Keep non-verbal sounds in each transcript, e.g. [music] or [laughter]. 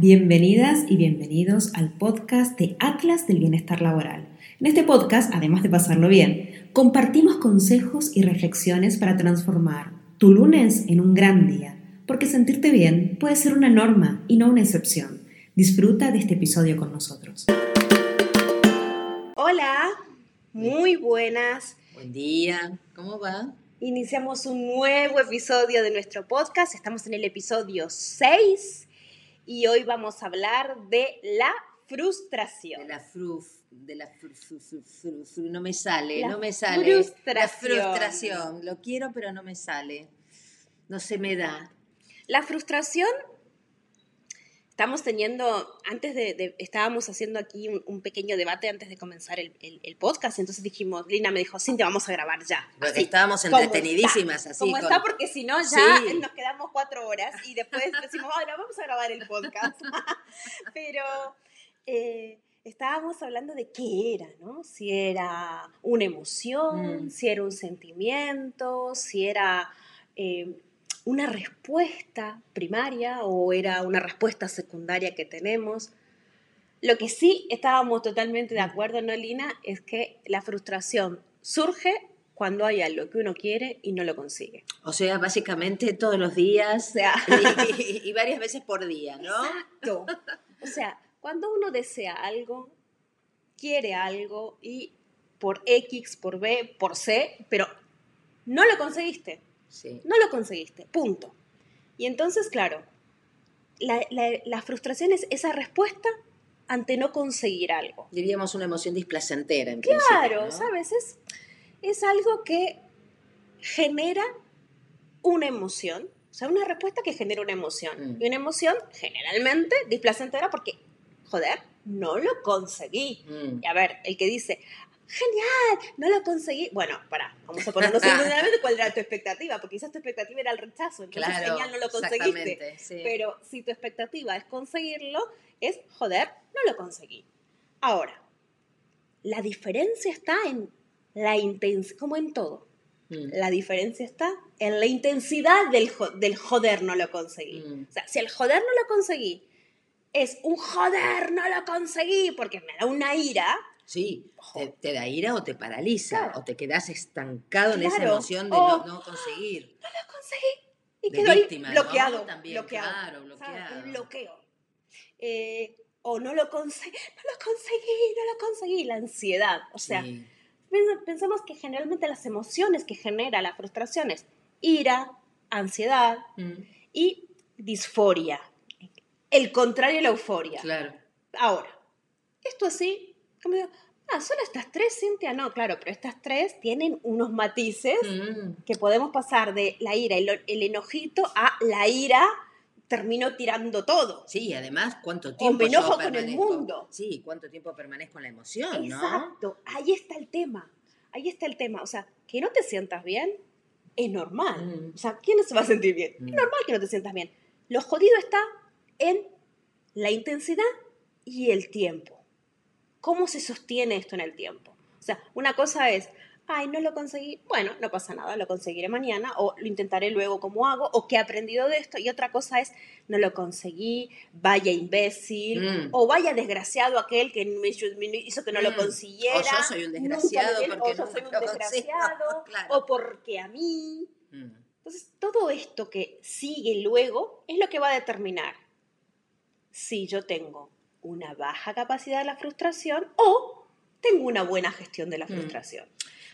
bienvenidas y bienvenidos al podcast de Atlas del Bienestar Laboral. En este podcast, además de pasarlo bien, compartimos consejos y reflexiones para transformar tu lunes en un gran día, porque sentirte bien puede ser una norma y no una excepción. Disfruta de este episodio con nosotros. Hola, muy buenas. Buen día, ¿cómo va? Iniciamos un nuevo episodio de nuestro podcast. Estamos en el episodio 6 y hoy vamos a hablar de la frustración. De la fruf, de la no me sale, La no me sale. frustración. La frustración, lo quiero pero no me sale. No se me da. La frustración, estamos teniendo, antes de, de- estábamos haciendo aquí un, un pequeño debate antes de comenzar el, el- el podcast, entonces dijimos, Lina me dijo, Cintia, vamos a grabar ya. Porque Así, estábamos entretenidísimas está. así. Como con- está, porque si no ya Sí. nos quedamos cuatro horas y después decimos, ahora vamos a grabar el podcast. [laughs] Pero eh, estábamos hablando de qué era, ¿no? Si era una emoción, Mm. si era un sentimiento, si era eh, una respuesta primaria o era una respuesta secundaria que tenemos. Lo que sí estábamos totalmente de acuerdo, ¿no, Lina? Es que la frustración surge cuando hay algo que uno quiere y no lo consigue. O sea, básicamente todos los O días y, y varias veces por día, ¿no? Exacto. O sea, cuando uno desea algo, quiere algo y por X, por B, por C, pero no lo conseguiste. Sí. No lo conseguiste, punto. Y entonces, claro, la, la- la frustración es esa respuesta ante no conseguir algo. Diríamos una emoción displacentera en Claro, ¿no? ¿sabes? Es, es algo que genera una emoción, o sea, una respuesta que genera una emoción. Mm. Y una emoción generalmente displacentera porque, joder, no lo conseguí. Mm. Y a ver, el que dice, genial, no lo conseguí. Bueno, para, vamos a ponernos en [laughs] cuál era tu expectativa, porque quizás tu expectativa era el rechazo, entonces Claro, genial, no lo conseguiste. sí. Pero si tu expectativa es conseguirlo, es, joder, no lo conseguí. Ahora, la diferencia está en la intensidad, como en todo. Mm. La diferencia está en la intensidad del, jo- del joder no lo conseguí. Mm. O sea, si el joder no lo conseguí es un joder no lo conseguí porque me da una ira, Sí, te, te da ira o te paraliza, Claro. o te quedas estancado en esa emoción de Oh. no, no conseguir. no lo conseguí. Y víctima, ¿no? bloqueado. También, bloqueado. claro, ¿sabes? bloqueado. Un bloqueo. Eh, o no lo conseguí, [laughs] no lo conseguí, no lo conseguí. La ansiedad. O sea, Sí. Pens- Pensemos que generalmente las emociones que genera la frustración es ira, ansiedad Mm, y disforia. El contrario de la euforia. claro. Ahora, esto así, como digo, ah, son estas tres, Cintia, no, claro, pero estas tres tienen unos matices Mm, que podemos pasar de la ira, el, el enojito, a la ira, termino tirando todo. Sí, además, ¿cuánto O tiempo me yo enojo con el mundo. Sí, ¿cuánto tiempo permanezco en la emoción, no? Exacto, ahí está el tema, ahí está el tema. O sea, que no te sientas bien es normal. Mm. O sea, ¿quién no se va a sentir bien? Mm. Es normal que no te sientas bien. Lo jodido está en la intensidad y el tiempo. ¿Cómo se sostiene esto en el tiempo? O sea, una cosa es, ay, no lo conseguí, bueno, no pasa nada, lo conseguiré mañana o lo intentaré luego como hago o qué he aprendido de esto. Y otra cosa es, no lo conseguí, vaya imbécil Mm. o vaya desgraciado aquel que me hizo que no lo Mm. consiguiera. O yo soy un desgraciado porque o yo soy un desgraciado [laughs] claro. o porque a mí. Mm, Entonces, todo esto que sigue luego es lo que va a determinar si yo tengo una baja capacidad de la frustración o tengo una buena gestión de la Mm. frustración.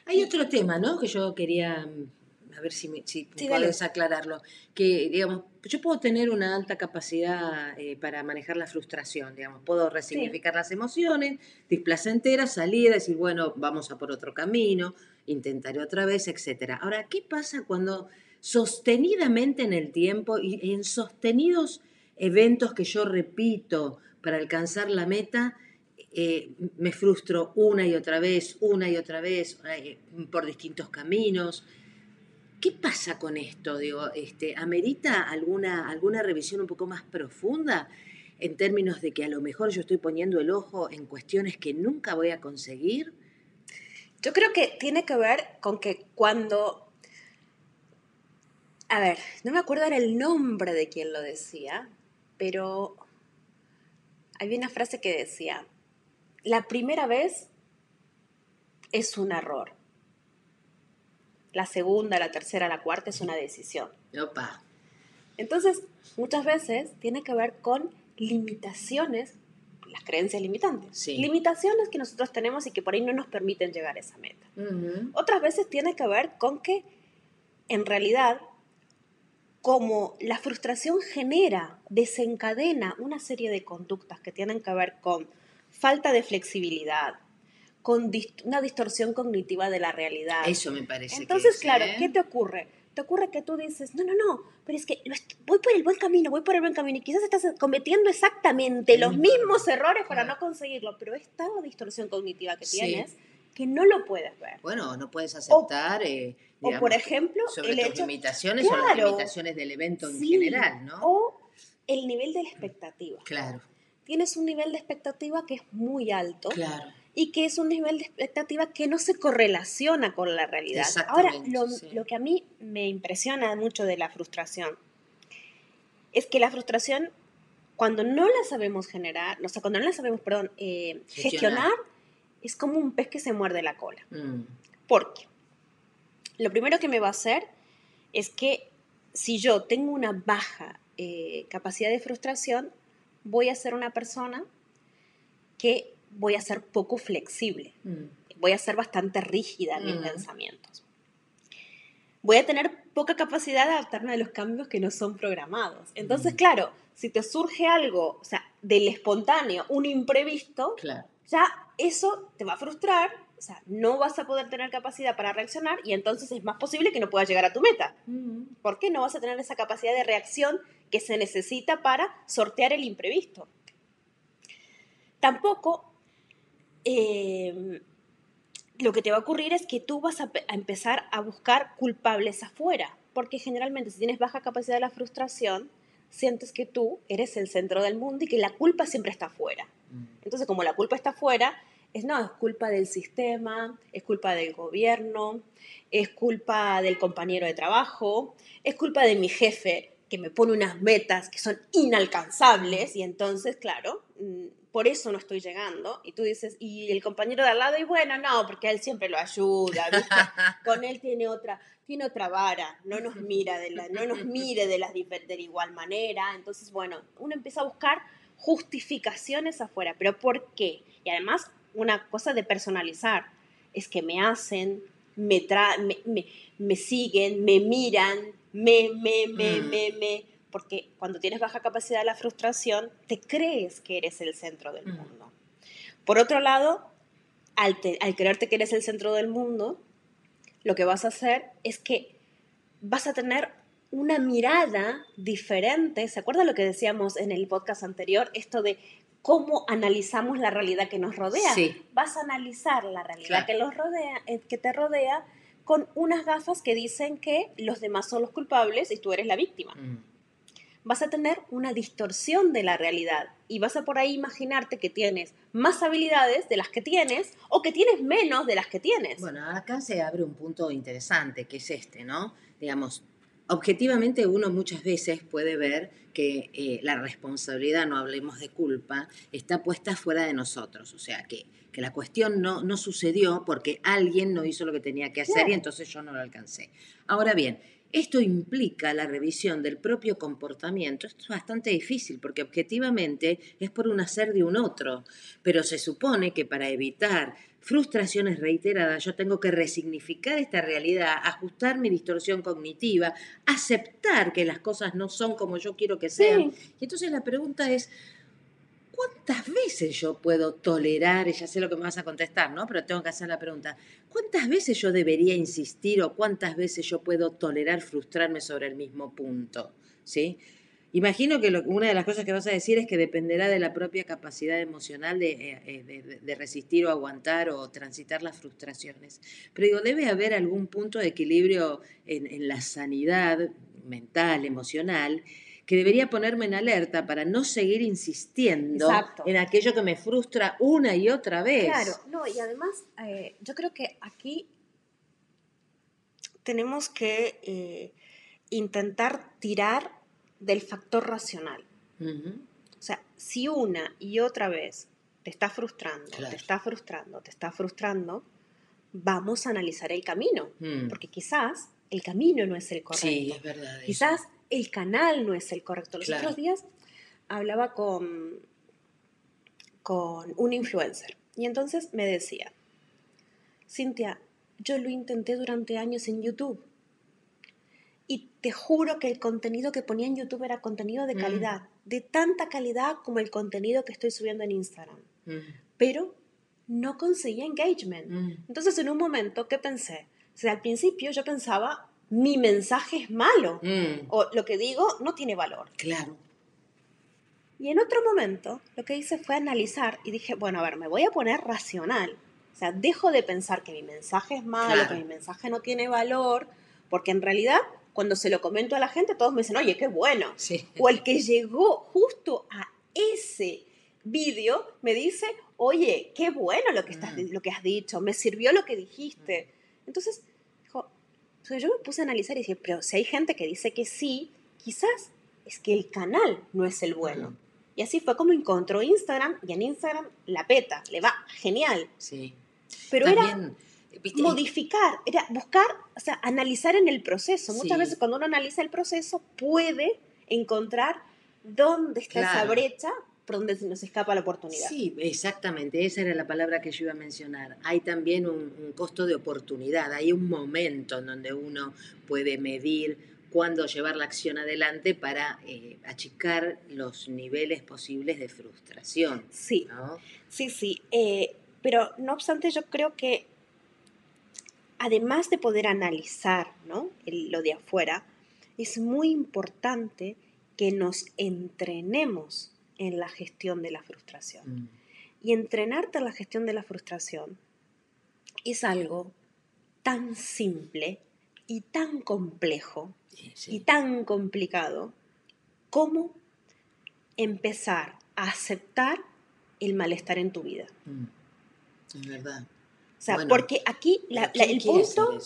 Hay otro tema, ¿no? Que yo quería, mm, a ver si, me, si Sí, podés aclararlo. Que, digamos, yo puedo tener una alta capacidad eh, para manejar la frustración, digamos. Puedo resignificar las emociones, displacenteras, salir, decir, bueno, vamos a por otro camino, intentaré otra vez, etcétera. Ahora, ¿qué pasa cuando sostenidamente en el tiempo y en sostenidos eventos que yo repito para alcanzar la meta, eh, me frustro una y otra vez, una y otra vez, eh, por distintos caminos. ¿Qué pasa con esto? Digo, este, ¿Amerita alguna, alguna revisión un poco más profunda en términos de que a lo mejor yo estoy poniendo el ojo en cuestiones que nunca voy a conseguir? Yo creo que tiene que ver con que cuando... A ver, no me acuerdo el nombre de quien lo decía, pero había una frase que decía, la primera vez es un error. La segunda, la tercera, la cuarta es una decisión. Opa. Entonces, muchas veces tiene que ver con limitaciones, las creencias limitantes. Sí. Limitaciones que nosotros tenemos y que por ahí no nos permiten llegar a esa meta. Otras veces tiene que ver con que, en realidad, como la frustración genera, desencadena una serie de conductas que tienen que ver con falta de flexibilidad, con dis- una distorsión cognitiva de la realidad. Eso me parece. que Entonces, es, claro, ¿eh? ¿qué te ocurre? Te ocurre que tú dices, no, no, no, pero es que voy por el buen camino, voy por el buen camino y quizás estás cometiendo exactamente los Mm. mismos errores para Claro. no conseguirlo, pero es tal la distorsión cognitiva que Sí. tienes que no lo puedes ver. Bueno, no puedes aceptar. eh, O por ejemplo, sobre el tus hecho limitaciones o las limitaciones del evento en general, ¿no? O el nivel de la expectativa. Claro, Tienes un nivel de expectativa que es muy alto claro. y que es un nivel de expectativa que no se correlaciona con la realidad. Ahora, Exactamente, lo, sí. lo que a mí me impresiona mucho de la frustración es que la frustración, cuando no la sabemos generar, o sea, cuando no la sabemos, perdón, eh, Gestionar. gestionar, es como un pez que se muerde la cola. Mm, Porque lo primero que me va a hacer es que si yo tengo una baja eh, capacidad de frustración, voy a ser una persona que voy a ser poco flexible, mm. voy a ser bastante rígida en mis Mm. pensamientos. Voy a tener poca capacidad de adaptarme a los cambios que no son programados. Entonces, Mm. claro, si te surge algo, o sea, del espontáneo, un imprevisto, Claro. Ya eso te va a frustrar, o sea, no vas a poder tener capacidad para reaccionar y entonces es más posible que no puedas llegar a tu meta. ¿Por qué no vas a tener esa capacidad de reacción que se necesita para sortear el imprevisto? Tampoco eh, lo que te va a ocurrir es que tú vas a, a empezar a buscar culpables afuera, porque generalmente si tienes baja capacidad de la frustración, sientes que tú eres el centro del mundo y que la culpa siempre está afuera. Mm. Entonces, como la culpa está afuera, es no, es culpa del sistema, es culpa del gobierno, es culpa del compañero de trabajo, es culpa de mi jefe que me pone unas metas que son inalcanzables y entonces, claro, mm, por eso no estoy llegando. Y tú dices, y el compañero de al lado, y bueno, no, porque él siempre lo ayuda, ¿viste? [laughs] con él tiene otra, tiene otra vara, no nos mira de la, no nos mire de la, difer- de igual manera. Entonces, bueno, uno empieza a buscar justificaciones afuera, pero ¿por qué? Y además, una cosa de personalizar, es que me hacen, me, tra me, me, me siguen, me miran, me, me, me, Mm. me, me, porque cuando tienes baja capacidad de la frustración, te crees que eres el centro del Mm. mundo. Por otro lado, al, te- al creerte que eres el centro del mundo, lo que vas a hacer es que vas a tener una mirada diferente. ¿Se acuerda lo que decíamos en el podcast anterior? Esto de cómo analizamos la realidad que nos rodea. Sí. Vas a analizar la realidad Claro. que, los rodea, eh, que te rodea con unas gafas que dicen que los demás son los culpables y tú eres la víctima Mm. vas a tener una distorsión de la realidad y vas a por ahí imaginarte que tienes más habilidades de las que tienes o que tienes menos de las que tienes. Bueno, acá se abre un punto interesante, que es este, ¿no? Digamos, objetivamente uno muchas veces puede ver que eh, la responsabilidad, no hablemos de culpa, está puesta fuera de nosotros. O sea, que, que la cuestión no, no sucedió porque alguien no hizo lo que tenía que hacer y entonces yo no lo alcancé. Ahora bien, esto implica la revisión del propio comportamiento. Esto es bastante difícil porque objetivamente es por un hacer de un otro, pero se supone que para evitar frustraciones reiteradas yo tengo que resignificar esta realidad, ajustar mi distorsión cognitiva, aceptar que las cosas no son como yo quiero que sean. Y entonces la pregunta es, ¿cuántas veces yo puedo tolerar, y ya sé lo que me vas a contestar, ¿no? Pero tengo que hacer la pregunta, ¿cuántas veces yo debería insistir o cuántas veces yo puedo tolerar frustrarme sobre el mismo punto? ¿Sí? Imagino que lo- una de las cosas que vas a decir es que dependerá de la propia capacidad emocional de, eh, eh, de- de- de resistir o aguantar o transitar las frustraciones. Pero digo, debe haber algún punto de equilibrio en, en la sanidad mental, emocional, que debería ponerme en alerta para no seguir insistiendo Exacto. en aquello que me frustra una y otra vez. Claro, no, y además eh, yo creo que aquí tenemos que eh, intentar tirar del factor racional. O sea, si una y otra vez te está frustrando, Claro. te está frustrando, te está frustrando, vamos a analizar el camino. Mm. Porque quizás el camino no es el correcto. Sí, es verdad. eso. Quizás el canal no es el correcto. Los Claro. otros días hablaba con, con un influencer y entonces me decía, Cintia, yo lo intenté durante años en YouTube y te juro que el contenido que ponía en YouTube era contenido de Mm. calidad, de tanta calidad como el contenido que estoy subiendo en Instagram, Mm, pero no conseguía engagement. mm. Entonces en un momento, ¿qué pensé? O sea, al principio yo pensaba, mi mensaje es malo Mm, o lo que digo no tiene valor. Claro. Y en otro momento lo que hice fue analizar y dije, bueno, a ver, me voy a poner racional. O sea, dejo de pensar que mi mensaje es malo, Claro. que mi mensaje no tiene valor, porque en realidad cuando se lo comento a la gente todos me dicen, oye, qué bueno. Sí. O el que llegó justo a ese vídeo me dice, oye, qué bueno lo que, estás, Mm. lo que has dicho, me sirvió lo que dijiste. Entonces, dijo, o sea, yo me puse a analizar y dije, pero si hay gente que dice que sí, quizás es que el canal no es el bueno. Mm. Y así fue como encontró Instagram y en Instagram la peta, le va genial. Sí. Pero era viste, modificar, era buscar, o sea, analizar en el proceso. Muchas Sí. veces cuando uno analiza el proceso puede encontrar dónde está esa brecha por donde se nos escapa la oportunidad. Sí, exactamente, esa era la palabra que yo iba a mencionar. Hay también un, un costo de oportunidad, hay un momento en donde uno puede medir cuándo llevar la acción adelante para eh, achicar los niveles posibles de frustración. Sí, ¿no? sí, sí. Eh, pero no obstante, yo creo que además de poder analizar ¿no? el- lo de afuera, es muy importante que nos entrenemos en la gestión de la frustración. Mm, Y entrenarte en la gestión de la frustración es algo tan simple y tan complejo sí, sí. y tan complicado como empezar a aceptar el malestar en tu vida. Mm, Es verdad. Sea, Bueno, porque aquí la- Pero la- ¿quién el punto,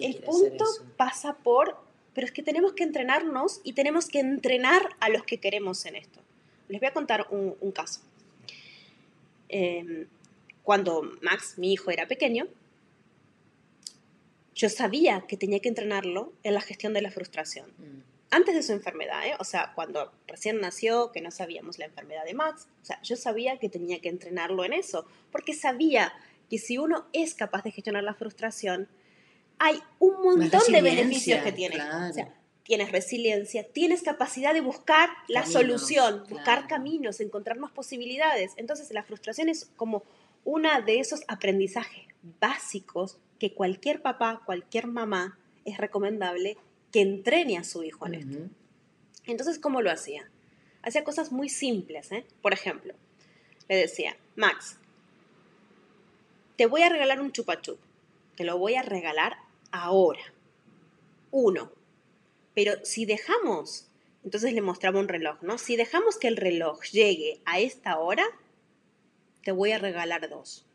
el punto pasa por, pero es que tenemos que entrenarnos y tenemos que entrenar a los que queremos en esto. Les voy a contar un, un caso. Eh, cuando Max, mi hijo, era pequeño, yo sabía que tenía que entrenarlo en la gestión de la frustración. Mm, Antes de su enfermedad, ¿eh? o sea, cuando recién nació, que no sabíamos la enfermedad de Max, o sea, yo sabía que tenía que entrenarlo en eso, porque sabía que si uno es capaz de gestionar la frustración, hay un montón de beneficios que tiene. claro. O sea, tienes resiliencia, tienes capacidad de buscar la Caminos, solución, buscar caminos, encontrar más posibilidades. Entonces, la frustración es como una de esos aprendizajes básicos que cualquier papá, cualquier mamá es recomendable que entrene a su hijo en esto. ujú. Entonces, ¿cómo lo hacía? Hacía cosas muy simples, ¿eh? Por ejemplo, le decía, Max, te voy a regalar un chupa chup. Te lo voy a regalar ahora. Uno. Pero si dejamos, entonces le mostraba un reloj, ¿no? Si dejamos que el reloj llegue a esta hora, te voy a regalar dos.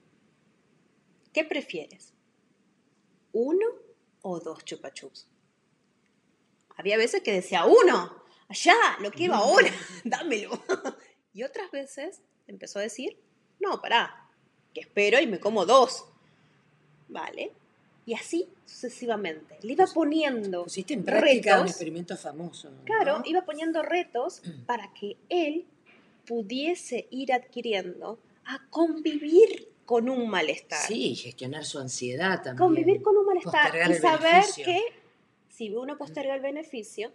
¿Qué prefieres? ¿Uno o dos chupa chups? Había veces que decía, uno, allá, lo quiero ahora, [laughs] dámelo. [laughs] Y otras veces empezó a decir, no, pará, que espero y me como dos. ¿Vale? Y así sucesivamente. Le iba poniendo Pusiste en práctica un retos. experimento famoso. ¿no? Claro, iba poniendo retos [clears throat] para que él pudiese ir adquiriendo a convivir con un malestar. Sí, gestionar su ansiedad también. convivir con un malestar Postergar y saber beneficio. que si uno posterga el beneficio,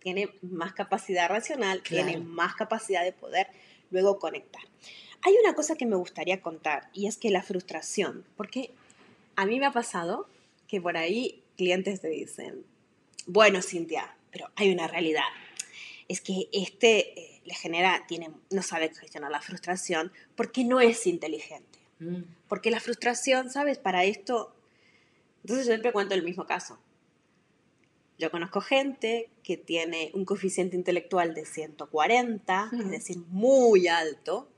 tiene más capacidad racional, Claro. tiene más capacidad de poder luego conectar. Hay una cosa que me gustaría contar y es que la frustración, porque a mí me ha pasado que por ahí clientes te dicen, bueno, Cintia, pero hay una realidad. Es que este eh, le genera, tiene, no sabe gestionar la frustración porque no es inteligente. Mm, Porque la frustración, ¿sabes? Para esto... Entonces yo siempre cuento el mismo caso. Yo conozco gente que tiene un coeficiente intelectual de 140, es decir, muy alto,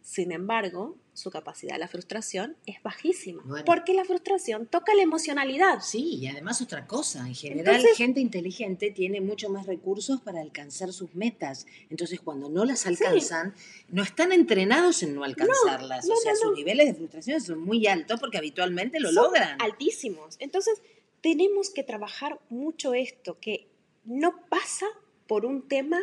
Sin embargo, su capacidad de la frustración es bajísima, Bueno. porque la frustración toca la emocionalidad. Sí, y además otra cosa, en general Entonces- gente inteligente tiene mucho más recursos para alcanzar sus metas. Entonces cuando no las alcanzan, no están entrenados en no alcanzarlas. no, o sea, sus niveles de frustración son muy altos porque habitualmente lo Son logran. altísimos. Entonces, tenemos que trabajar mucho esto, que no pasa por un tema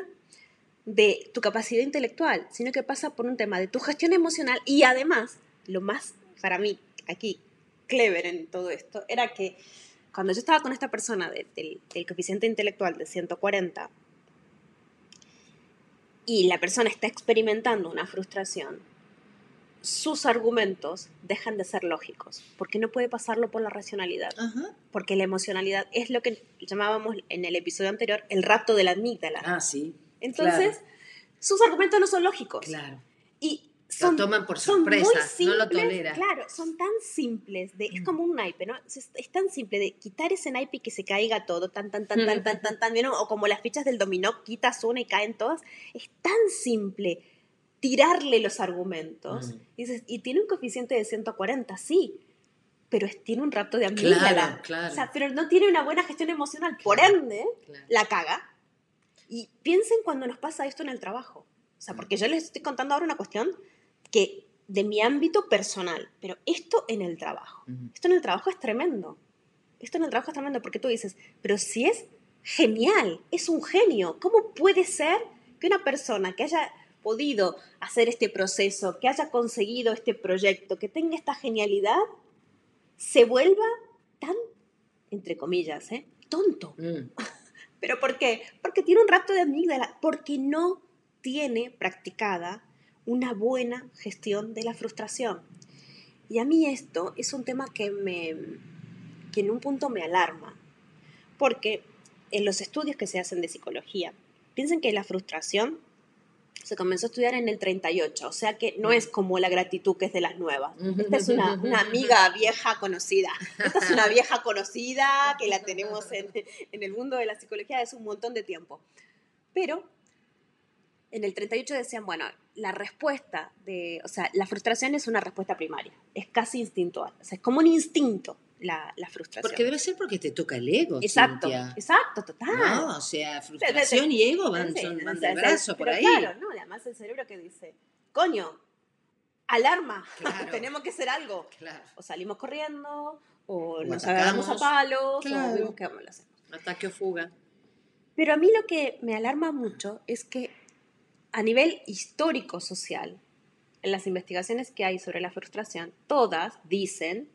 de tu capacidad intelectual, sino que pasa por un tema de tu gestión emocional. Y además, lo más para mí aquí clever en todo esto, era que cuando yo estaba con esta persona de- del, del coeficiente intelectual de 140 y la persona está experimentando una frustración, sus argumentos dejan de ser lógicos, porque no puede pasarlo por la racionalidad, Ajá. porque la emocionalidad es lo que llamábamos en el episodio anterior el rapto de la amígdala. Ah, sí. Entonces, sus argumentos no son lógicos. Claro. Y son, toman por sorpresa, no lo simples, tolera. Claro, son tan simples, de, es Mm. como un naipe, ¿no? Es, es tan simple de quitar ese naipe y que se caiga todo, tan, tan, tan, tan, tan, tan, tan, bien, o como las fichas del dominó, quitas una y caen todas. Es tan simple tirarle los argumentos. Mm. Y, dices, y tiene un coeficiente de 140, sí, pero es- tiene un rapto de amígdala. Claro, claro. O sea, pero no tiene una buena gestión emocional, por Claro. ende, la caga. Y piensen cuando nos pasa esto en el trabajo. O sea, porque yo les estoy contando ahora una cuestión que de mi ámbito personal, pero esto en el trabajo. Esto en el trabajo es tremendo. Esto en el trabajo es tremendo porque tú dices, pero si es genial, es un genio, ¿cómo puede ser que una persona que haya podido hacer este proceso, que haya conseguido este proyecto, que tenga esta genialidad, se vuelva tan, entre comillas, ¿eh? tonto? Mm. [laughs] ¿Pero por qué? Porque tiene un rapto de amígdala, porque no tiene practicada una buena gestión de la frustración. Y a mí esto es un tema que me que en un punto me alarma, porque en los estudios que se hacen de psicología, piensen que la frustración se comenzó a estudiar en el 38, o sea que no es como la gratitud que es de las nuevas. Esta es una, una amiga vieja conocida. Esta es una vieja conocida que la tenemos en, en el mundo de la psicología hace un montón de tiempo. Pero en el 38 decían, bueno, la respuesta de, o sea, la frustración es una respuesta primaria, es casi instintual, o sea, es como un instinto la, la frustración. Porque debe ser porque te toca el ego, exacto, Cintia. exacto, total. No, o sea, frustración y ego van, Sí, son- van o sea, del o sea, brazo por ahí. Claro, ¿no? Además el cerebro que dice, coño, alarma, [laughs] Claro. tenemos que hacer algo. Claro. O salimos corriendo, o, O nos agarramos a palos, Claro. o vemos qué vamos a hacer. Ataque o fuga. Pero a mí lo que me alarma mucho es que a nivel histórico social, en las investigaciones que hay sobre la frustración, todas dicen,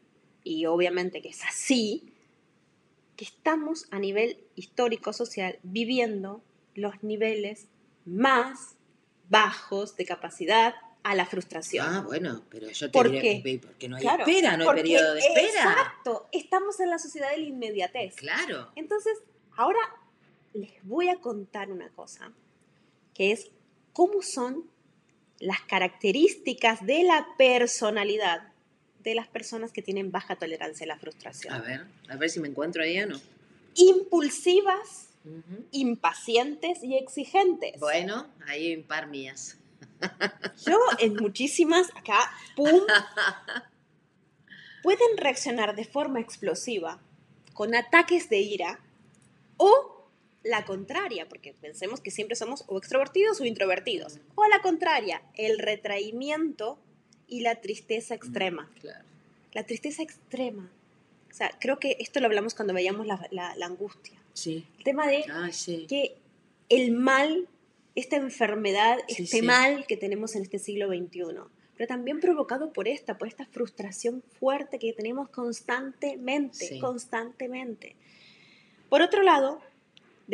y obviamente que es así, que estamos a nivel histórico social viviendo los niveles más bajos de capacidad a la frustración. Ah, bueno, pero yo te ¿Por diré, qué? porque no hay Claro, espera, no hay periodo de espera. Exacto, estamos en la sociedad de la inmediatez. Claro. Entonces, ahora les voy a contar una cosa, que es cómo son las características de la personalidad de las personas que tienen baja tolerancia a la frustración. A ver, a ver si me encuentro ahí o no. Impulsivas, impacientes y exigentes. Bueno, ahí un par mías. Yo en muchísimas, acá, pum, pueden reaccionar de forma explosiva con ataques de ira o la contraria, porque pensemos que siempre somos o extrovertidos o introvertidos. O la contraria, el retraimiento y la tristeza extrema. Claro. La tristeza extrema. O sea, creo que esto lo hablamos cuando veíamos la, la- la angustia. Sí. El tema de sí. que el mal, esta enfermedad, Sí, este sí. mal que tenemos en este siglo XXI, pero también provocado por esta, por esta frustración fuerte que tenemos constantemente, constantemente. Por otro lado,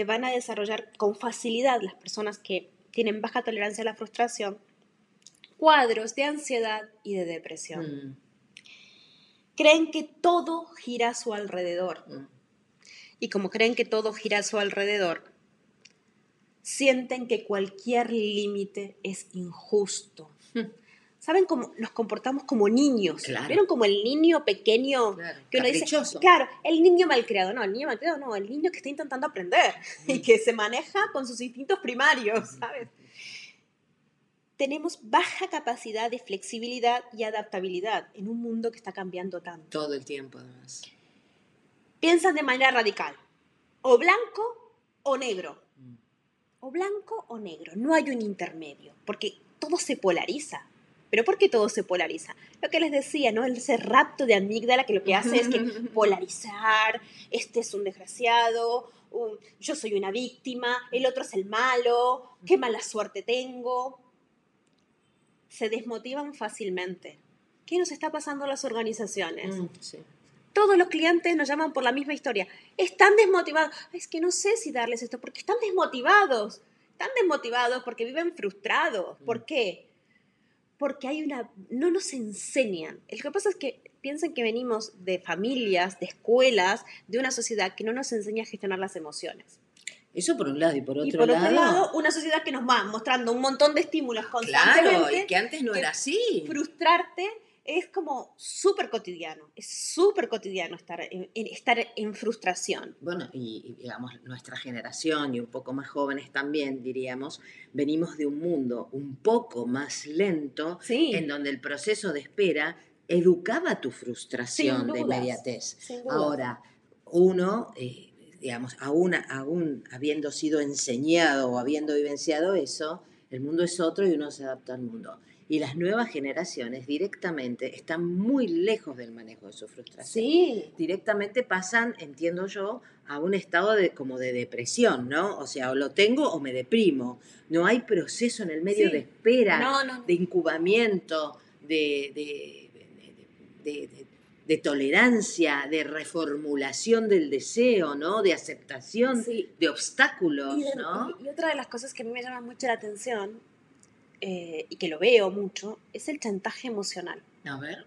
van a desarrollar con facilidad las personas que tienen baja tolerancia a la frustración cuadros de ansiedad y de depresión. Mm, Creen que todo gira a su alrededor. mm. Y como creen que todo gira a su alrededor, sienten que cualquier límite es injusto. Hmm. ¿Saben cómo nos comportamos como niños? Claro. ¿Vieron como el niño pequeño Claro, que uno dice, claro, el niño malcriado? No, el niño malcriado no, el niño que está intentando aprender [laughs] y que se maneja con sus instintos primarios, ¿sabes? Tenemos baja capacidad de flexibilidad y adaptabilidad en un mundo que está cambiando tanto. Todo el tiempo, además. Piensan de manera radical, o blanco o negro, Mm. o blanco o negro, no hay un intermedio, porque todo se polariza. ¿Pero por qué todo se polariza? Lo que les decía, ¿no? Ese rapto de amígdala que lo que hace es que [laughs] polarizar, este es un desgraciado, un- yo soy una víctima, el otro es el malo, qué mala suerte tengo. Se desmotivan fácilmente. ¿Qué nos está pasando a las organizaciones? Mm, sí. Todos los clientes nos llaman por la misma historia. Están desmotivados. Ay, Es que no sé si darles esto, porque están desmotivados. Están desmotivados porque viven frustrados. ¿Por qué? Porque hay una... No nos enseñan. Lo que pasa es que piensan que venimos de familias, de escuelas, de una sociedad que no nos enseña a gestionar las emociones. Eso por un lado y por otro y por lado. otro lado, una sociedad que nos va mostrando un montón de estímulos claro, constantemente. y que antes no que era así. frustrarte es como súper cotidiano, es súper cotidiano estar en, en- estar en frustración. Bueno, y, y, digamos, nuestra generación y un poco más jóvenes también, diríamos, venimos de un mundo un poco más lento, Sí, en donde el proceso de espera educaba tu frustración de inmediatez. Ahora, uno, eh, digamos, aún, aún habiendo sido enseñado o habiendo vivenciado eso, el mundo es otro y uno se adapta al mundo. Y las nuevas generaciones directamente están muy lejos del manejo de su frustración Sí, directamente pasan, entiendo yo, a un estado de como de depresión, ¿no? O sea, o lo tengo o me deprimo. No hay proceso en el medio Sí. de espera, no, no, de incubamiento, de, de, de- de- tolerancia, de reformulación del deseo, ¿no? De aceptación sí. de obstáculos, Y, de- ¿no? y otra de las cosas que a mí me llama mucho la atención eh, y que lo veo mucho es el chantaje emocional. A ver.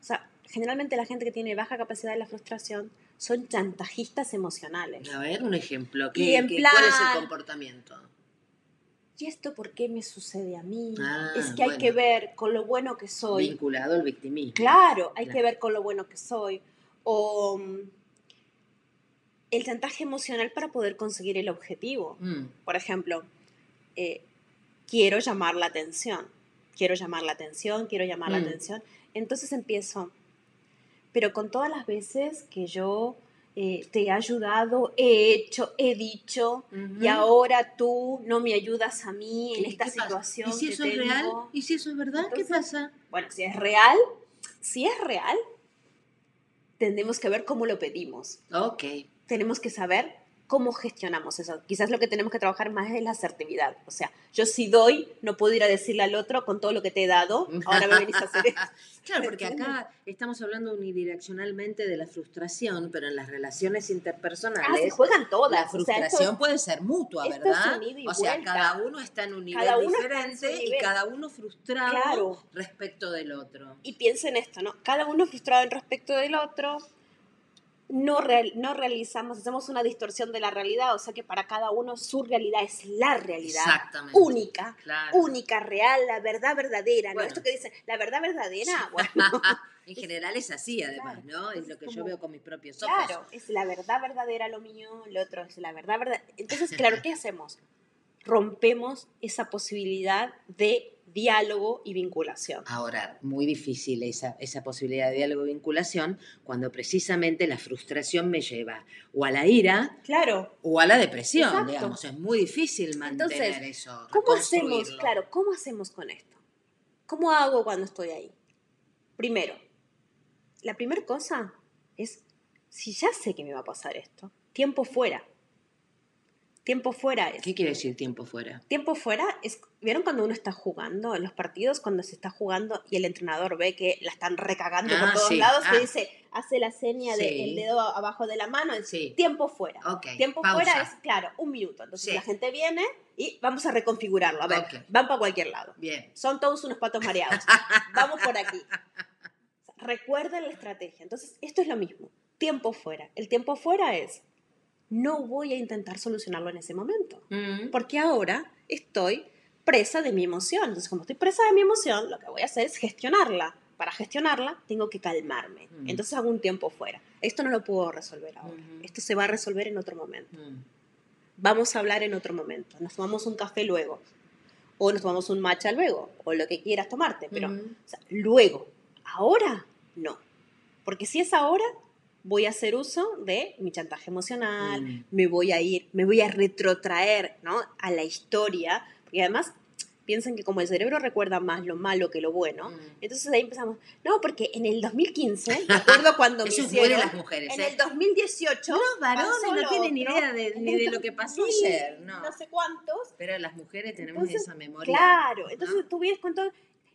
O sea, generalmente la gente que tiene baja capacidad de la frustración son chantajistas emocionales. A ver, un ejemplo. Y ¿Qué, en ¿Cuál es el comportamiento? ¿Y esto por qué me sucede a mí? Ah, es que hay que ver con lo bueno que soy. Vinculado al victimismo. Claro, hay Claro. que ver con lo bueno que soy. O mm, el chantaje emocional para poder conseguir el objetivo. Mm, Por ejemplo, eh, quiero llamar la atención, quiero llamar la atención, quiero llamar la Mm. atención. Entonces empiezo, pero con todas las veces que yo eh, te he ayudado, he hecho, he dicho, y ahora tú no me ayudas a mí en ¿Y esta qué pasa? situación. ¿Y si que eso es real? tengo?". ¿Y si eso es verdad? ¿Qué Entonces- pasa? Bueno, si es real, si es real, tendremos que ver cómo lo pedimos. Ok. Tenemos que saber cómo gestionamos eso. Quizás lo que tenemos que trabajar más es la asertividad. O sea, yo si doy, no puedo ir a decirle al otro con todo lo que te he dado, ahora me venís a hacer esto. [laughs] Claro, porque acá estamos hablando unidireccionalmente de la frustración, pero en las relaciones Ah, se interpersonales juegan todas. la o sea, frustración esto- puede ser mutua, ¿verdad? y o sea, vuelta. cada uno está en un nivel Cada uno diferente y nivel. cada uno frustrado Claro. respecto del otro. y piensen esto, ¿no? Cada uno frustrado en respecto del otro, no, real- no realizamos, hacemos una distorsión de la realidad, o sea que para cada uno su realidad es la realidad Exactamente. única, Claro. única, real, la verdad verdadera, ¿no? Bueno. Esto que dicen, la verdad verdadera, bueno, [laughs] [laughs] en general es así, además, Claro. ¿no? Es lo que yo veo con mis propios ojos. claro, es la verdad verdadera lo mío, el otro es la verdad verdadera. Entonces, claro, [laughs] ¿qué hacemos? Rompemos esa posibilidad de diálogo y vinculación. Ahora, muy difícil esa, esa posibilidad de diálogo y vinculación cuando precisamente la frustración me lleva o a la ira Claro, o a la depresión, Exacto. digamos. Es muy difícil mantener Entonces, eso. ¿Cómo hacemos? Claro, ¿cómo hacemos con esto? ¿Cómo hago cuando estoy ahí? Primero, la primera cosa es, si ya sé que me va a pasar esto, tiempo fuera. Tiempo fuera es... ¿Qué quiere decir tiempo fuera? Tiempo fuera es, ¿vieron cuando uno está jugando en los partidos, cuando se está jugando y el entrenador ve que la están recagando Ah, por todos sí. lados, Ah. que dice, hace la seña Sí. del dedo abajo de la mano, es Sí. tiempo fuera. Ok, Tiempo pausa. fuera es, claro, un minuto. Entonces la gente viene y vamos a reconfigurarlo. A ver, Ok. van para cualquier lado. Bien. Son todos unos patos mareados. [laughs] vamos por aquí. Recuerden la estrategia. Entonces, esto es lo mismo. Tiempo fuera. El tiempo fuera es, no voy a intentar solucionarlo en ese momento. Mm. Porque ahora estoy presa de mi emoción. Entonces, como estoy presa de mi emoción, lo que voy a hacer es gestionarla. Para gestionarla, tengo que calmarme. Mm. Entonces, hago un tiempo fuera. Esto no lo puedo resolver ahora. Ujú. Esto se va a resolver en otro momento. Mm. Vamos a hablar en otro momento. Nos tomamos un café luego. o nos tomamos un matcha luego, o lo que quieras tomarte, pero o sea, luego, ahora no. Porque si es ahora, voy a hacer uso de mi chantaje emocional, Mm. me voy a ir, me voy a retrotraer ¿no? a la historia, porque además piensan que como el cerebro recuerda más lo malo que lo bueno, Mm. entonces ahí empezamos, no, porque en el 2015, me acuerdo cuando [laughs] me hicieron, las mujeres, en ¿eh? el 2018, Los varones no tienen otro, idea de- ni de lo que pasó 2000, ayer, no. no sé cuántos, Pero las mujeres tenemos Entonces, esa memoria. Claro, entonces ¿no? tú vienes con todo.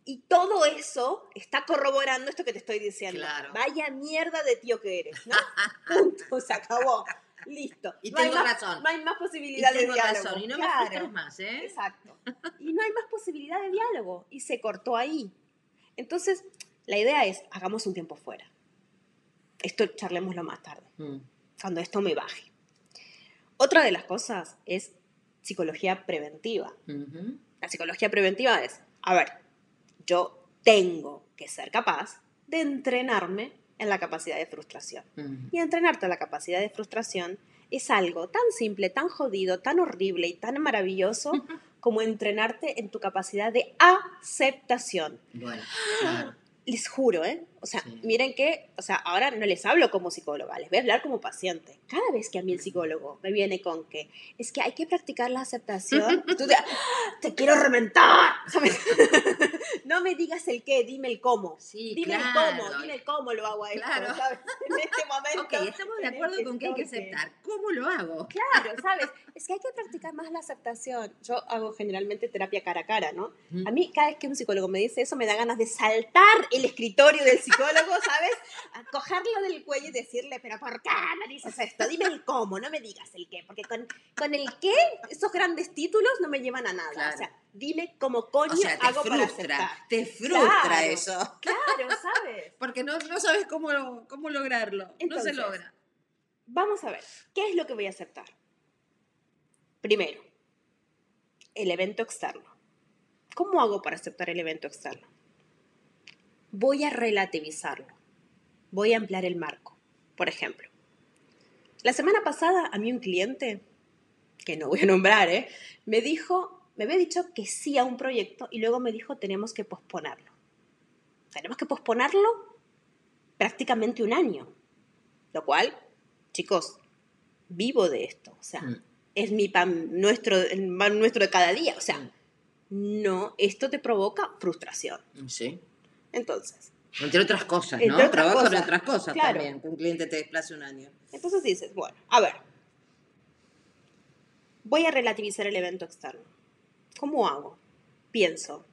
Y todo eso está corroborando esto que te estoy diciendo. Claro. Vaya mierda de tío que eres, ¿no? [laughs] Punto, se acabó. Listo. Y no hay tengo más, razón. No hay más Y posibilidad de diálogo. razón, y no me Claro, frustres más, ¿eh? Exacto. Y no hay más posibilidad de diálogo. Y se cortó ahí. Entonces, la idea es, hagamos un tiempo fuera. Esto charlémoslo más tarde, Mm. cuando esto me baje. Otra de las cosas es psicología preventiva. La psicología preventiva es, a ver, yo tengo que ser capaz de entrenarme en la capacidad de frustración. Y entrenarte en la capacidad de frustración es algo tan simple, tan jodido, tan horrible y tan maravilloso como entrenarte en tu capacidad de aceptación. Bueno, [gasps] claro. Les juro, ¿eh? O sea, Sí. miren que, o sea, ahora no les hablo como psicóloga, les voy a hablar como paciente. Cada vez que a mí el psicólogo me viene con que es que hay que practicar la aceptación, [laughs] tú te, ¡Ah! te quiero reventar. [laughs] no me digas el qué, dime el cómo. Sí, dime claro. el cómo, dime el cómo lo hago a esto, Claro. ¿sabes? En este [laughs] momento. Ok, estamos de acuerdo este con que hay que aceptar. ¿Cómo lo hago? Claro, ¿sabes? Es que hay que practicar más la aceptación. Yo hago generalmente terapia cara a cara, ¿no? Mm. A mí, cada vez que un psicólogo me dice eso, me da ganas de saltar el escritorio del psicólogo, ¿sabes? A cogerlo del cuello y decirle, pero ¿por qué me dices esto? Dime el cómo, no me digas el qué, porque con, con el qué, esos grandes títulos no me llevan a nada. Claro. O sea, dime cómo coño O sea, te hago para frustra, aceptar. te frustra Claro. eso. Claro, ¿sabes? [laughs] Porque no, no sabes cómo, cómo lograrlo. no se logra. Vamos a ver, ¿qué es lo que voy a aceptar? Primero, el evento externo. ¿Cómo hago para aceptar el evento externo? Voy a relativizarlo. Voy a ampliar el marco. Por ejemplo, la semana pasada a mí un cliente, que no voy a nombrar, ¿eh? me dijo, me había dicho que sí a un proyecto y luego me dijo tenemos que posponerlo. Tenemos que posponerlo prácticamente un año. Lo cual, chicos, vivo de esto. O sea, Mm. es mi pan nuestro, el pan nuestro de cada día. O sea, Mm. no, esto te provoca frustración. Sí. Entonces, Entre otras cosas, Entre ¿no? otras Trabajo en cosas, otras cosas claro. también. Que un cliente te desplace un año. entonces dices, bueno, a ver, voy a relativizar el evento externo. ¿Cómo hago? Pienso,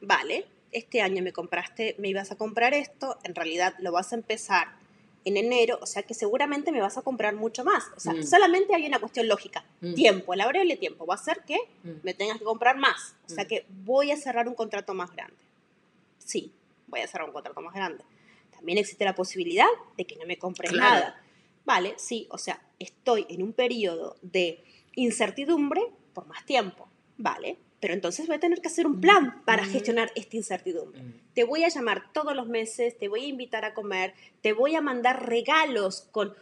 vale, este año me compraste, me ibas a comprar esto, en realidad lo vas a empezar en enero, o sea que seguramente me vas a comprar mucho más. O sea, Mm. solamente hay una cuestión lógica. Mm. Tiempo, la variable tiempo va a ser que Mm. me tengas que comprar más. O sea que voy a cerrar un contrato más grande. Sí, voy a cerrar un contrato más grande. También existe la posibilidad de que no me compres Claro. nada. Vale, sí, o sea, estoy en un periodo de incertidumbre por más tiempo. Vale, pero entonces voy a tener que hacer un plan para Mm. gestionar esta incertidumbre. Mm. Te voy a llamar todos los meses, te voy a invitar a comer, te voy a mandar regalos con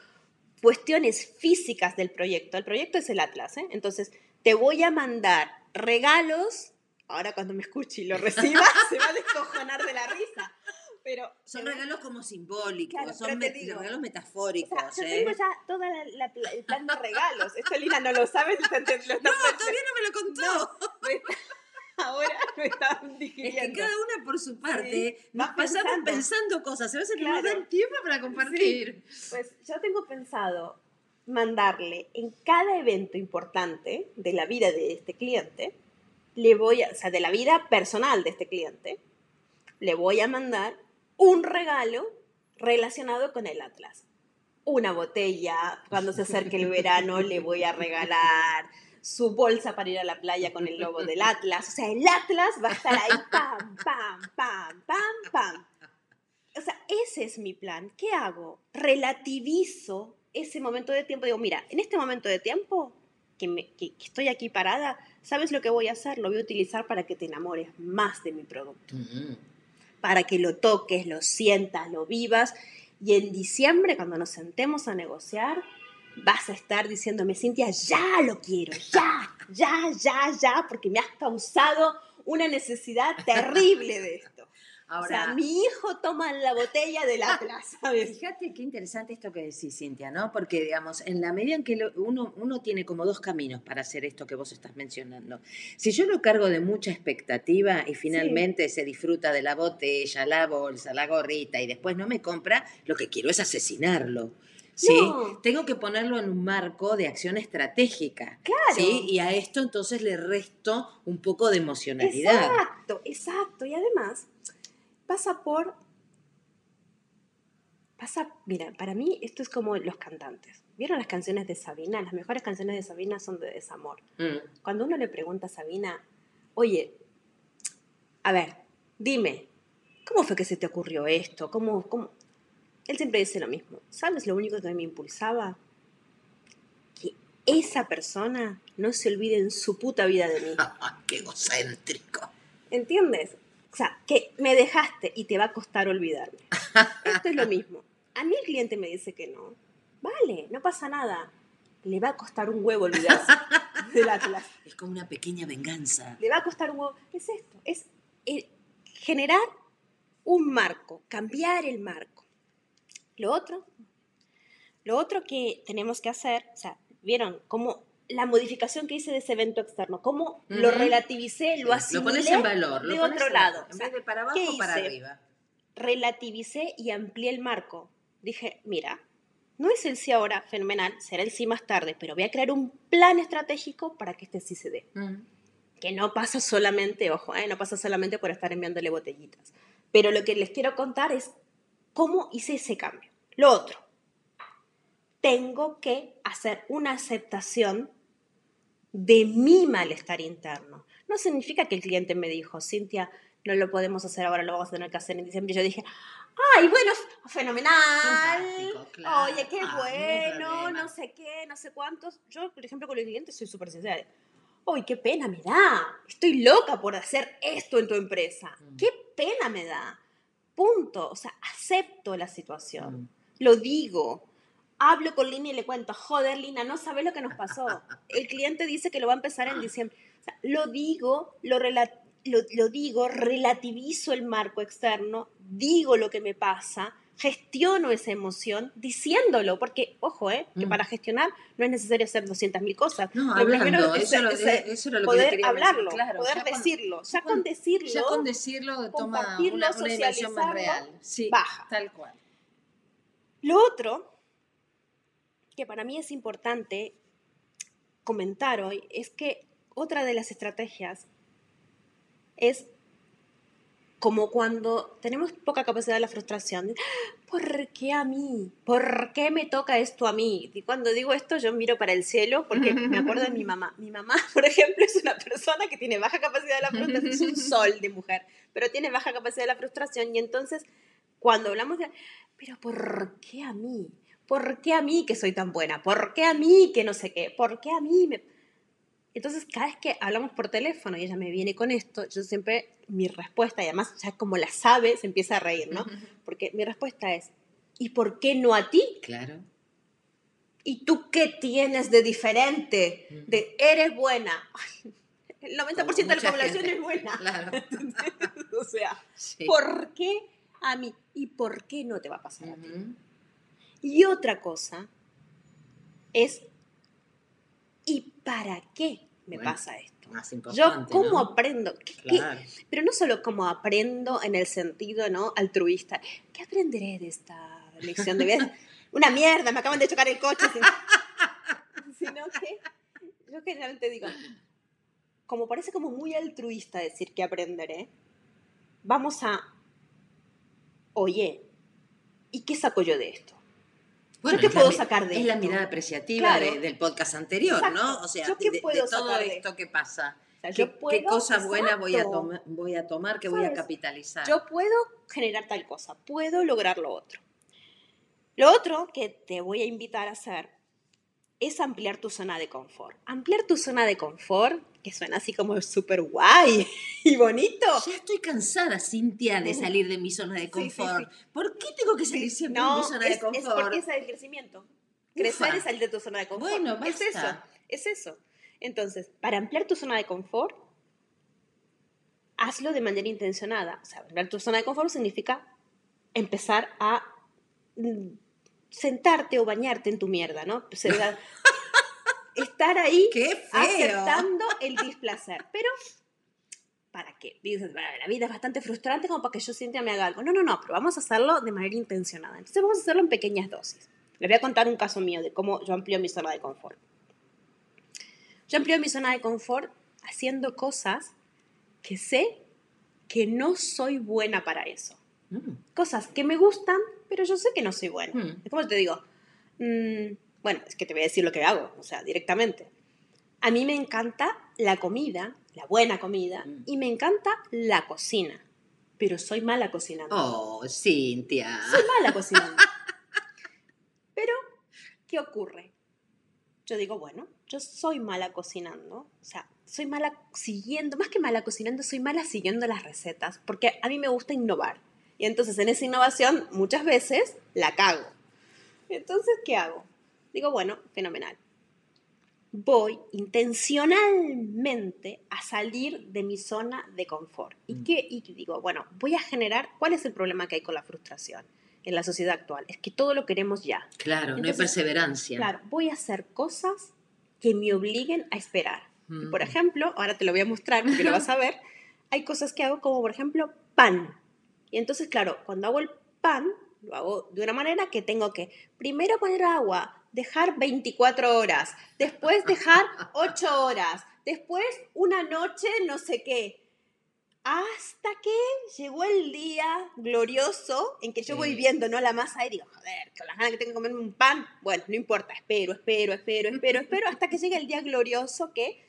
cuestiones físicas del proyecto. El proyecto es el Atlas, ¿eh? Entonces, te voy a mandar regalos. Ahora cuando me escuche y lo [laughs] reciba, se va a descojonar de la risa. Pero Son regalos como simbólicos, Claro, son met- digo, regalos o metafóricos. sea, yo ¿eh? tengo ya todo el plan de regalos. Esto Lina no lo sabe. lo [laughs] No, todavía no me lo [laughs] contó. está- ahora lo está Es digiriendo. que cada una por su parte Sí, nos vas pasamos pensando. pensando cosas. A veces no nos Claro. dan tiempo para compartir. Pues yo tengo pensado mandarle en cada evento importante de la vida de este cliente, le voy a, o sea, de la vida personal de este cliente, le voy a mandar un regalo relacionado con el Atlas. Una botella, cuando se acerque el verano le voy a regalar su bolsa para ir a la playa con el logo del Atlas. O sea, el Atlas va a estar ahí, pam, pam, pam, pam, pam. O sea, ese es mi plan. ¿Qué hago? Relativizo ese momento de tiempo. Digo, mira, en este momento de tiempo que, me- que- que estoy aquí parada, ¿sabes lo que voy a hacer? Lo voy a utilizar para que te enamores más de mi producto, para que lo toques, lo sientas, lo vivas. Y en diciembre, cuando nos sentemos a negociar, vas a estar diciéndome, Cintia, ya lo quiero, ya, ya, ya, ya, porque me has causado una necesidad terrible de esto. O sea, Ahora, mi hijo toma la botella del Atlas, ¿sabes? Fíjate qué interesante esto que decís, Cintia, ¿no? Porque, digamos, en la medida en que lo- uno, uno tiene como dos caminos para hacer esto que vos estás mencionando. Si yo lo cargo de mucha expectativa y finalmente se disfruta de la botella, la bolsa, la gorrita y después no me compra, lo que quiero es asesinarlo. ¿Sí? No. Tengo que ponerlo en un marco de acción estratégica. Claro. ¿sí? Y a esto entonces le resto un poco de emocionalidad. Exacto, exacto. Y además, pasa por. Pasa, mira, para mí esto es como los cantantes. ¿Vieron las canciones de Sabina? Las mejores canciones de Sabina son de desamor. Mm. Cuando uno le pregunta a Sabina, oye, a ver, dime, ¿cómo fue que se te ocurrió esto? ¿Cómo, cómo? Él siempre dice lo mismo. ¿Sabes lo único que me impulsaba? Que esa persona no se olvide en su puta vida de mí. [laughs] ¡Qué egocéntrico! ¿Entiendes? O sea, que me dejaste y te va a costar olvidarme. Esto es lo mismo. A mí el cliente me dice que no. Vale, no pasa nada. Le va a costar un huevo olvidarse del Atlas. Es como una pequeña venganza. Le va a costar un huevo. Es esto, es generar un marco, cambiar el marco. Lo otro, lo otro que tenemos que hacer, o sea, vieron cómo la modificación que hice de ese evento externo, cómo lo Ujú. relativicé, lo Lo asimilé pones en valor. de lo pones otro en- lado. En O sea, vez de para ¿qué abajo, para hice? arriba. relativicé y amplié el marco. Dije, mira, no es el sí ahora, fenomenal, será el sí más tarde, pero voy a crear un plan estratégico para que este sí se dé. Mm. Que no pasa solamente, ojo, ¿eh? no pasa solamente por estar enviándole botellitas. Pero lo que les quiero contar es cómo hice ese cambio. Lo otro, tengo que hacer una aceptación de mi malestar interno. No significa que el cliente me dijo, Cintia, no lo podemos hacer ahora, lo vamos a tener que hacer en diciembre. Yo dije, ay, bueno, fenomenal. Claro. Oye, qué Ah, bueno, no sé qué, no sé cuántos. Yo, por ejemplo, con el cliente soy súper sincera. Uy, qué pena me da. Estoy loca por hacer esto en tu empresa. Mm. Qué pena me da. Punto. O sea, acepto la situación. Mm. Lo digo. Hablo con Lina y le cuento, joder, Lina, no sabes lo que nos pasó. El cliente dice que lo va a empezar en diciembre. O sea, lo digo, lo, lo, lo digo, relativizo el marco externo, digo lo que me pasa, gestiono esa emoción diciéndolo, porque, ojo, eh, que Mm. para gestionar no es necesario hacer 200.000 cosas. No, Lo primero hablando, es- eso, lo- es- eso era lo que poder le quería hablarlo. Claro, poder ya con- decirlo. Ya, ya con, decirlo, Ya con decirlo toma una, una más real. Sí, baja. tal cual. Lo otro que para mí es importante comentar hoy es que otra de las estrategias es como cuando tenemos poca capacidad de la frustración. ¿Por qué a mí? ¿Por qué me toca esto a mí? Y cuando digo esto yo miro para el cielo porque [laughs] me acuerdo de mi mamá. Mi mamá, [laughs] por ejemplo, es una persona que tiene baja capacidad de la frustración, es un [laughs] sol de mujer, pero tiene baja capacidad de la frustración y entonces cuando hablamos de, pero ¿por qué a mí? ¿Por qué a mí que soy tan buena? ¿Por qué a mí que no sé qué? ¿Por qué a mí me... Entonces, cada vez que hablamos por teléfono y ella me viene con esto, yo siempre, mi respuesta, y además ya como la sabe, se empieza a reír, ¿no? Porque mi respuesta es, ¿y por qué no a ti? Claro. ¿Y tú qué tienes de diferente? Ujú. De, eres buena. Ay, El 90% de la población gente. es buena. Claro. [laughs] o sea, Sí. ¿por qué a mí? ¿Y por qué no te va a pasar a ti? Y otra cosa es, ¿y para qué me Bueno, pasa esto? Más Yo. ¿cómo ¿no? aprendo? ¿Qué- qué- Claro. pero no solo cómo aprendo en el sentido ¿no? altruista. ¿Qué aprenderé de esta lección de vida? Una mierda, me acaban de chocar el coche. sin- [laughs] Sino que yo generalmente digo, como parece como muy altruista decir que aprenderé, vamos a, oye, ¿y qué saco yo de esto? Bueno, qué la puedo sacar de Es la mirada apreciativa Claro. de- del podcast anterior, ¿no? O sea, ¿Yo de, qué de- todo esto que pasa. O sea, ¿Qué, yo qué puedo- cosa buena voy a, exacto. toma- voy a tomar que voy a capitalizar? Yo puedo generar tal cosa, puedo lograr lo otro. Lo otro que te voy a invitar a hacer es ampliar tu zona de confort. Ampliar tu zona de confort, que suena así como súper guay [laughs] y bonito. Ya estoy cansada, Cintia, de salir de mi zona de Sí, sí, confort. ¿Por qué tengo que salir siempre de No, mi zona es, de es confort? porque es el crecimiento. Crecer Ufa. es salir de tu zona de confort. Bueno, es eso, basta. es eso. Entonces, para ampliar tu zona de confort, hazlo de manera intencionada. O sea, ampliar tu zona de confort significa empezar a mm, sentarte o bañarte en tu mierda, ¿no? [laughs] Estar ahí aceptando el displacer. Pero, ¿para qué? Dices, "Bueno, la vida es bastante frustrante como para que yo sienta me haga algo. No, no, no, pero vamos a hacerlo de manera intencionada. Entonces vamos a hacerlo en pequeñas dosis. Les voy a contar un caso mío de cómo yo amplío mi zona de confort. Yo amplío mi zona de confort haciendo cosas que sé que no soy buena para eso. Mm. Cosas que me gustan, pero yo sé que no soy buena. Hmm. Es como te digo, mm, bueno, es que te voy a decir lo que hago, o sea, directamente. A mí me encanta la comida, la buena comida, Mm. y me encanta la cocina, pero soy mala cocinando. Oh, Cintia. Soy mala [laughs] cocinando. pero, ¿qué ocurre? Yo digo, bueno, yo soy mala cocinando, o sea, soy mala siguiendo, más que mala cocinando, soy mala siguiendo las recetas, porque a mí me gusta innovar. Y entonces en esa innovación muchas veces la cago. Entonces, ¿qué hago? Digo, bueno, fenomenal. Voy intencionalmente a salir de mi zona de confort. ¿Y Mm. qué? Y digo, bueno, voy a generar, ¿cuál es el problema que hay con la frustración en la sociedad actual? Es que todo lo queremos ya. Claro, no hay perseverancia. Claro, voy a hacer cosas que me obliguen a esperar. Y Mm. por ejemplo, ahora te lo voy a mostrar porque lo vas a ver, [laughs] hay cosas que hago como por ejemplo pan. Y entonces, claro, cuando hago el pan, lo hago de una manera que tengo que primero poner agua, dejar 24 horas, después dejar [laughs] 8 horas, después una noche no sé qué. Hasta que llegó el día glorioso en que yo voy viendo ¿no? la masa y digo, joder, con las ganas que tengo de comerme un pan, bueno, no importa, espero, espero, espero, espero, espero, hasta que llegue el día glorioso que,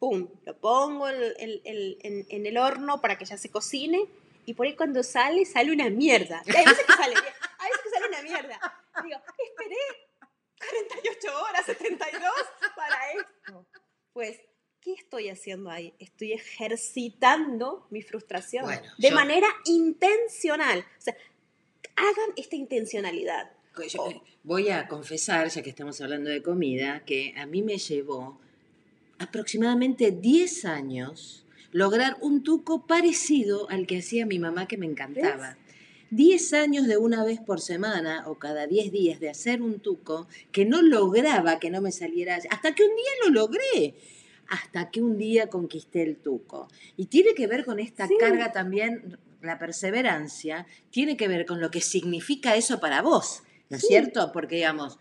pum, lo pongo en el horno para que ya se cocine y por ahí cuando sale, sale una mierda. Hay veces que sale hay veces que sale una mierda. Digo, esperé 48 horas, 72 para esto. Pues, ¿qué estoy haciendo ahí? Estoy ejercitando mi frustración Bueno, de yo- manera intencional. O sea, hagan esta intencionalidad. Yo, Oh. Voy a confesar, ya que estamos hablando de comida, que a mí me llevó aproximadamente 10 años lograr un tuco parecido al que hacía mi mamá que me encantaba. 10 años de una vez por semana o cada 10 días de hacer un tuco que no lograba que no me saliera hasta que un día lo logré. Hasta que un día conquisté el tuco. Y tiene que ver con esta Sí. carga también, la perseverancia, tiene que ver con lo que significa eso para vos, ¿no es Sí. cierto? Porque, digamos,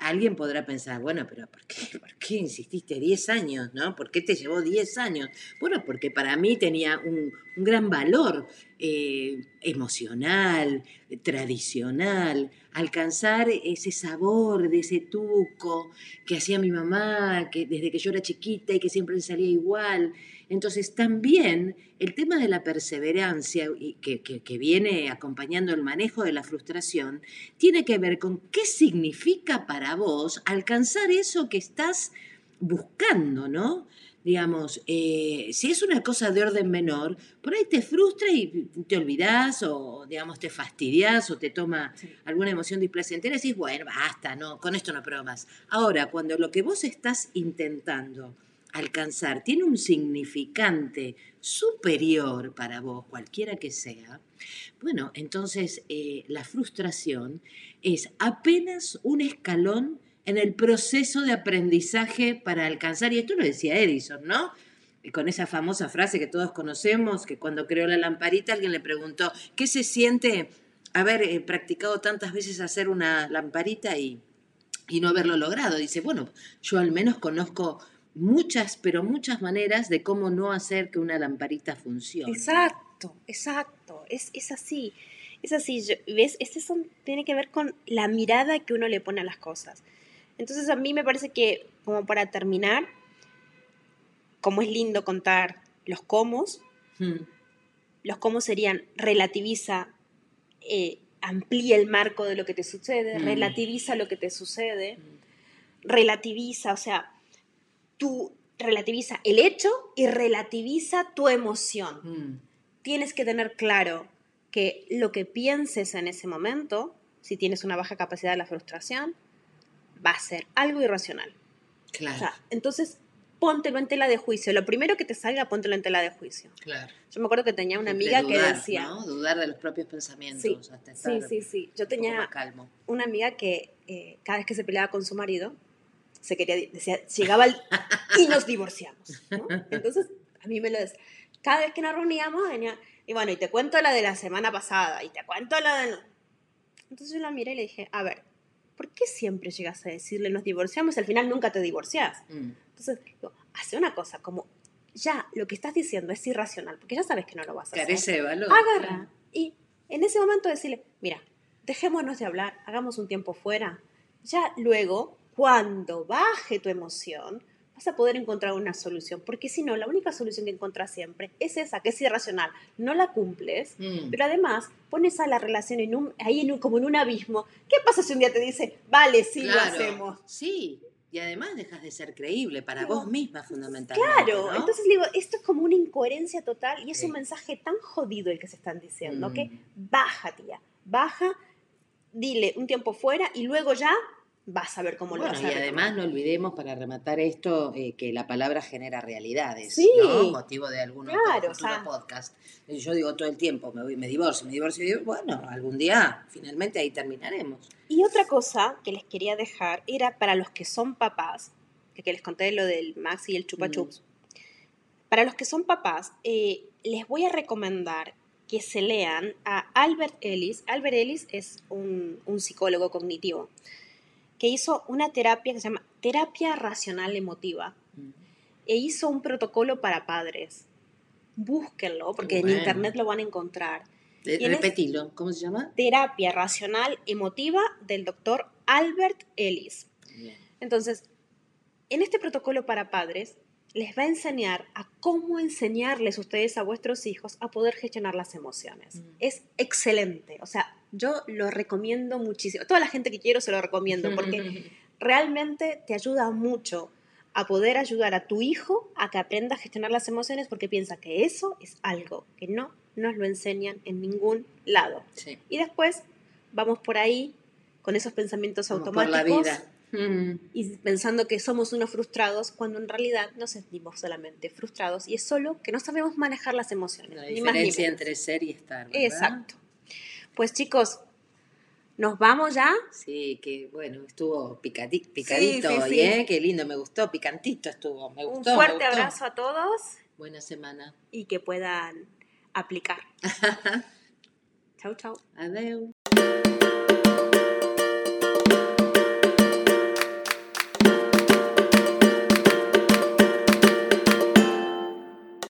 alguien podrá pensar, bueno, pero ¿por qué, [laughs] ¿por qué insististe 10 años, no? ¿Por qué te llevó 10 años? Bueno, porque para mí tenía un, gran valor eh, emocional, tradicional, alcanzar ese sabor de ese tuco que hacía mi mamá, que desde que yo era chiquita y que siempre salía igual. Entonces también el tema de la perseverancia y que, que- que viene acompañando el manejo de la frustración tiene que ver con qué significa para vos alcanzar eso que estás buscando, ¿no? Digamos, eh, si es una cosa de orden menor, por ahí te frustra y te olvidás o, digamos, te fastidias o te toma Sí. alguna emoción displacentera y decís, bueno, basta, no, con esto no pruebo más. Ahora, cuando lo que vos estás intentando alcanzar tiene un significante superior para vos, cualquiera que sea, bueno, entonces eh, la frustración es apenas un escalón en el proceso de aprendizaje para alcanzar, y esto lo decía Edison, ¿no? Con esa famosa frase que todos conocemos, que cuando creó la lamparita alguien le preguntó, ¿qué se siente haber eh, practicado tantas veces hacer una lamparita y, y no haberlo logrado? Dice, bueno, yo al menos conozco muchas, pero muchas maneras de cómo no hacer que una lamparita funcione. Exacto, exacto. Es, es así. Es así. ¿Ves? Este son, tiene que ver con la mirada que uno le pone a las cosas. Entonces a mí me parece que, como para terminar, como es lindo contar los cómo, Mm, los cómo serían relativiza, eh, amplía el marco de lo que te sucede, Mm. relativiza lo que te sucede, mm. relativiza, o sea, tú relativiza el hecho y relativiza tu emoción. Mm, Tienes que tener claro que lo que pienses en ese momento, si tienes una baja capacidad de la frustración, va a ser algo irracional. claro. O sea, entonces, póntelo en tela de juicio. Lo primero que te salga, póntelo en tela de juicio. Claro. Yo me acuerdo que tenía una amiga dudar, que decía, ¿no? Dudar de los propios pensamientos Sí, hasta sí, estar sí, sí. Yo un poco tenía calmo. una amiga que eh, cada vez que se peleaba con su marido, se quería, decía, llegaba el, y nos divorciamos. ¿no? Entonces, a mí me lo decía. Cada vez que nos reuníamos, venía, y bueno, y te cuento la de la semana pasada, y te cuento la de... no". Entonces yo la miré y le dije, a ver, ¿por qué siempre llegas a decirle nos divorciamos y al final nunca te divorciás? Mm. Entonces, digo, hace una cosa, como ya lo que estás diciendo es irracional, porque ya sabes que no lo vas a hacer Carece de valor. agarra y en ese momento decirle, mira, dejémonos de hablar, hagamos un tiempo fuera. Ya luego, cuando baje tu emoción, vas a poder encontrar una solución, porque si no, la única solución que encuentras siempre es esa, que es irracional. No la cumples, Mm. pero además pones a la relación en un, ahí en un- como en un abismo. ¿Qué pasa si un día te dice, vale, sí lo hacemos? Sí, y además dejas de ser creíble para vos misma fundamentalmente. Claro, ¿no? entonces digo, esto es como una incoherencia total y es Sí. un mensaje tan jodido el que se están diciendo, Mm. que baja, tía, baja, dile un tiempo fuera y luego ya vas a ver cómo lo Bueno, vas y a además retomar. no olvidemos para rematar esto eh, que la palabra genera realidades, Sí. ¿no? Motivo de algún Claro, otro o futuro sea. podcast. Y Yo digo todo el tiempo, me, voy, me divorcio, me divorcio, y bueno, algún día finalmente ahí terminaremos. Y otra cosa que les quería dejar era para los que son papás, que, que les conté lo del Max y el Chupa Mm. Para los que son papás, eh, les voy a recomendar que se lean a Albert Ellis. Albert Ellis es un, un psicólogo cognitivo que hizo una terapia que se llama terapia racional emotiva Mm. e hizo un protocolo para padres. Búsquenlo porque en Bueno. internet lo van a encontrar. Eh, Y en es- Repetilo, ¿cómo se llama? Terapia racional emotiva del doctor Albert Ellis. Bien. Entonces, en este protocolo para padres, les va a enseñar a cómo enseñarles ustedes a vuestros hijos a poder gestionar las emociones. Mm. Es excelente. O sea, yo lo recomiendo muchísimo. Toda la gente que quiero se lo recomiendo porque [laughs] realmente te ayuda mucho a poder ayudar a tu hijo a que aprenda a gestionar las emociones porque piensa que eso es algo que no nos lo enseñan en ningún lado. Sí, Y después vamos por ahí con esos pensamientos vamos por la automáticos vida. Mm. y pensando que somos unos frustrados cuando en realidad nos sentimos solamente frustrados y es solo que no sabemos manejar las emociones. La ni más ni diferencia menos. entre ser y estar. ¿verdad? Exacto. Pues chicos, nos vamos ya. Sí, que bueno, estuvo picadi- picadito sí, hoy, sí. ¿eh? Qué lindo, me gustó, picantito estuvo, me gustó. Un fuerte gustó. abrazo a todos Buena semana. y que puedan aplicar. [laughs] chau, chau. Adeu.